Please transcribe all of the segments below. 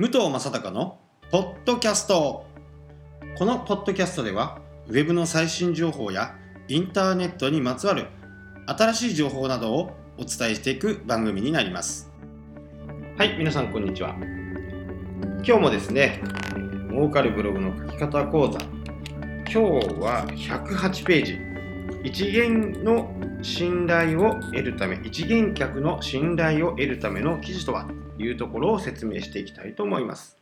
武藤正孝のポッドキャスト。このポッドキャストではウェブの最新情報やインターネットにまつわる新しい情報などをお伝えしていく番組になります。はい皆さんこんにちは。今日もですね儲かるブログの書き方講座。今日は108ページ。一元の信頼を得るため一元客の信頼を得るための記事とはいうところを説明していきたいと思います。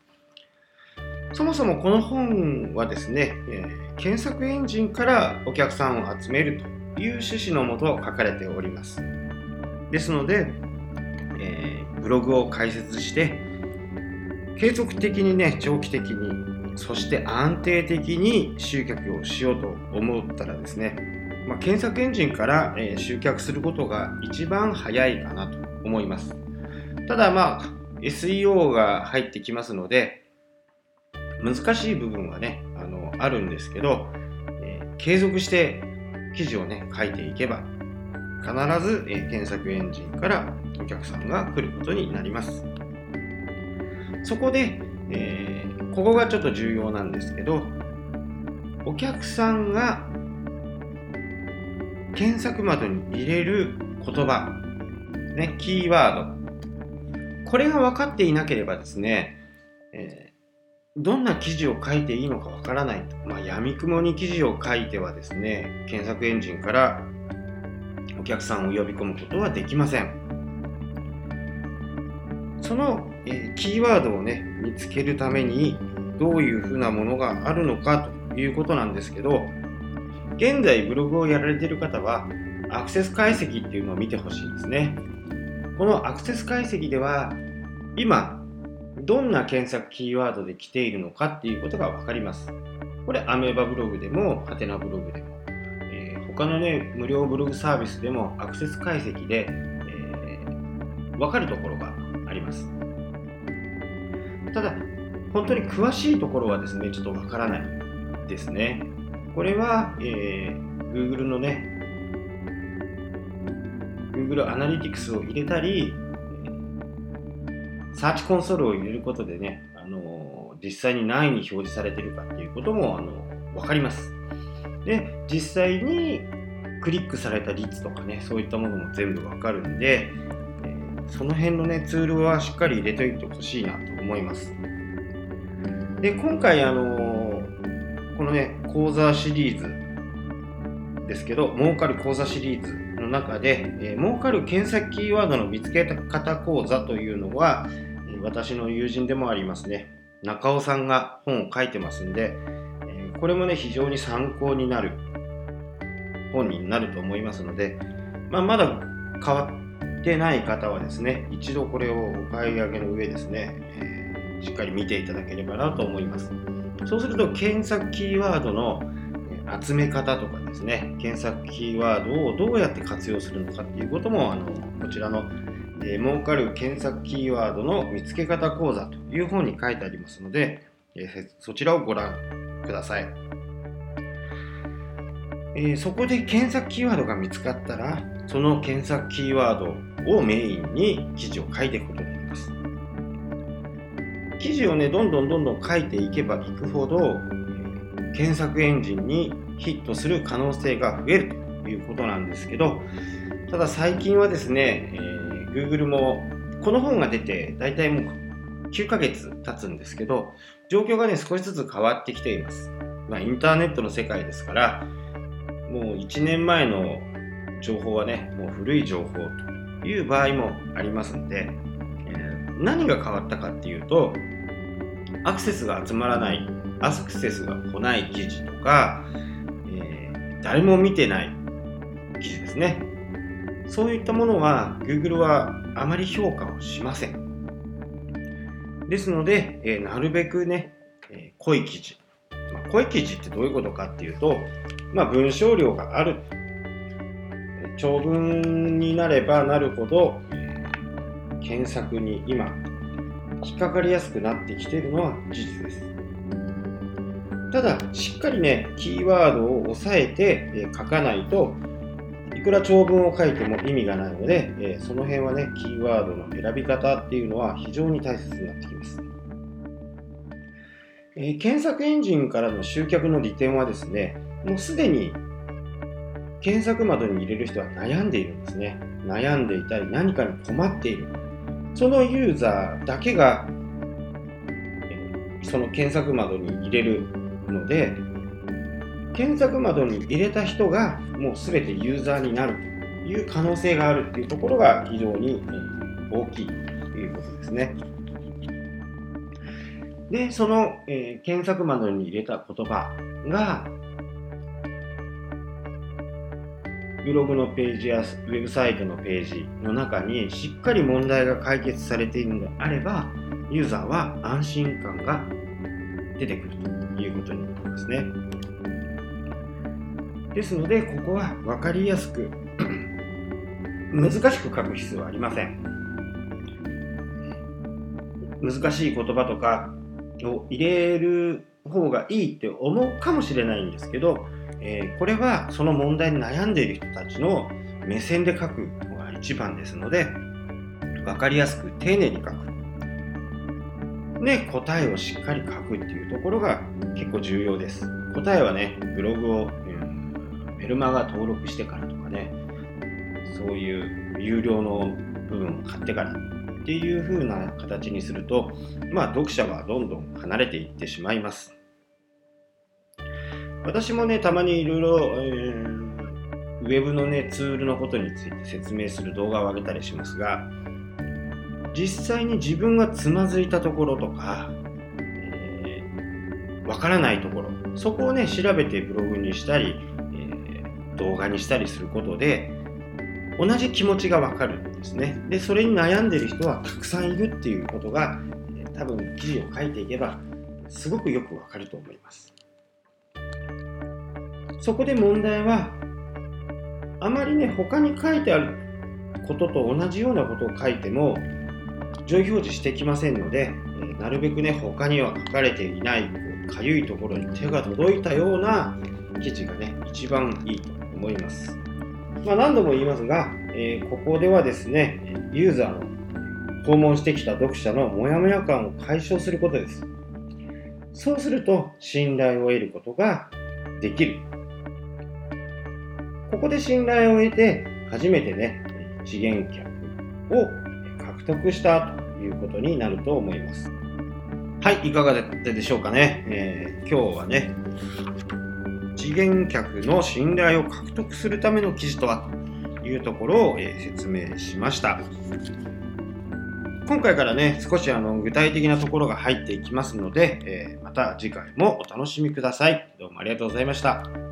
そもそもこの本はですね、えー、検索エンジンからお客さんを集めるという趣旨のもと書かれております。ですので、えー、ブログを開設して継続的にね長期的にそして安定的に集客をしようと思ったらですね、まあ、検索エンジンから、えー、集客することが一番早いかなと思います。ただまあ SEO が入ってきますので難しい部分はねあのあるんですけど、えー、継続して記事をね書いていけば必ず、えー、検索エンジンからお客さんが来ることになります。そこで、えー、ここがちょっと重要なんですけどお客さんが検索窓に入れる言葉、ね、キーワードこれが分かっていなければですね、えーどんな記事を書いていいのかわからないと。まあ、闇雲に記事を書いてはですね、検索エンジンからお客さんを呼び込むことはできません。その、えー、キーワードをね、見つけるためにどういうふうなものがあるのかということなんですけど、現在ブログをやられている方はアクセス解析っていうのを見てほしいですね。このアクセス解析では今どんな検索キーワードで来ているのかっていうことが分かります。これ、アメーバブログでも、ハテナブログでも、えー、他のね、無料ブログサービスでもアクセス解析で、えー、分かるところがあります。ただ、本当に詳しいところはですね、ちょっと分からないですね。これは、えー、Google のね、Google アナリティクスを入れたり、サーチコンソールを入れることでね、あの実際に何位に表示されてるかっていうこともあの分かります。で、実際にクリックされた率とかね、そういったものも全部分かるんで、その辺のね、ツールはしっかり入れといてほしいなと思います。で、今回、あのこのね、講座シリーズですけど、儲かる講座シリーズの中で、えー、儲かる検索キーワードの見つけ方講座というのは、私の友人でもありますね、中尾さんが本を書いてますんで、えこれもね、非常に参考になる本になると思いますので、まあ、まだ変わってない方はですね、一度これをお買い上げの上ですね、えー、しっかり見ていただければなと思います。そうすると、検索キーワードの集め方とかですね、検索キーワードをどうやって活用するのかっていうことも、あのこちらのえー、儲かる検索キーワードの見つけ方講座という本に書いてありますので、えー、そちらをご覧ください、えー、そこで検索キーワードが見つかったらその検索キーワードをメインに記事を書いていくことになります。記事をねどんどんどんどん書いていけばいくほど検索エンジンにヒットする可能性が増えるということなんですけどただ最近はですね、え Google もこの本が出て大体もう9ヶ月経つんですけど状況がね少しずつ変わってきています、まあ、インターネットの世界ですからもう1年前の情報はねもう古い情報という場合もありますんで、えー、何が変わったかっていうとアクセスが集まらない。アクセスが来ない記事とか、えー、誰も見てない記事ですねそういったものは Google はあまり評価をしません。ですので、えー、なるべくね、えー、濃い記事。まあ、濃い記事ってどういうことかっていうと、まあ、文章量がある。長文になればなるほど、検索に今、引っかかりやすくなってきているのは事実です。ただ、しっかりね、キーワードを押さえて、え書かないと、いくら長文を書いても意味がないので、え、その辺はね、キーワードの選び方っていうのは非常に大切になってきます。え、検索エンジンからの集客の利点はですね、もうすでに検索窓に入れる人は悩んでいるんですね。悩んでいたり何かに困っている。そのユーザーだけがその検索窓に入れるので、検索窓に入れた人がもう全てユーザーになるという可能性があるっていうところが非常に大きいということですね。で、その、えー、検索窓に入れた言葉が、ブログのページやウェブサイトのページの中にしっかり問題が解決されているのであれば、ユーザーは安心感が出てくるということになりますね。ですので、ここは分かりやすく 難しく書く必要はありません。難しい言葉とかを入れる方がいいって思うかもしれないんですけど、えー、これはその問題に悩んでいる人たちの目線で書くのが一番ですので分かりやすく丁寧に書くで答えをしっかり書くっていうところが結構重要です答えはねブログを、うん、メルマガ登録してからとかねそういう有料の部分を買ってからっていう風な形にすると、まあ、読者はどんどん離れていってしまいます。私もね、たまにいろいろ、ウェブのね、ツールのことについて説明する動画を上げたりしますが、実際に自分がつまずいたところとか、えー、わからないところ、そこをね、調べてブログにしたり、えー、動画にしたりすることで、同じ気持ちがわかるんですね。で、それに悩んでる人はたくさんいるっていうことが、多分記事を書いていけば、すごくよくわかると思います。そこで問題は、あまりね、他に書いてあることと同じようなことを書いても、上位表示してきませんので、えなるべくね、他には書かれていない、かゆいところに手が届いたような記事がね、一番いいと思います。まあ、何度も言いますが、えー、ここではですね、ユーザーの訪問してきた読者のモヤモヤ感を解消することです。そうすると信頼を得ることができる。ここで信頼を得て初めてね、資源客を獲得したということになると思います。はい、いかがだったでしょうかね。えー、今日はね、資源客の信頼を獲得するための記事とは？というところを、え説明しました。今回からね、少しあの具体的なところが入っていきますので、えまた次回もお楽しみください。どうもありがとうございました。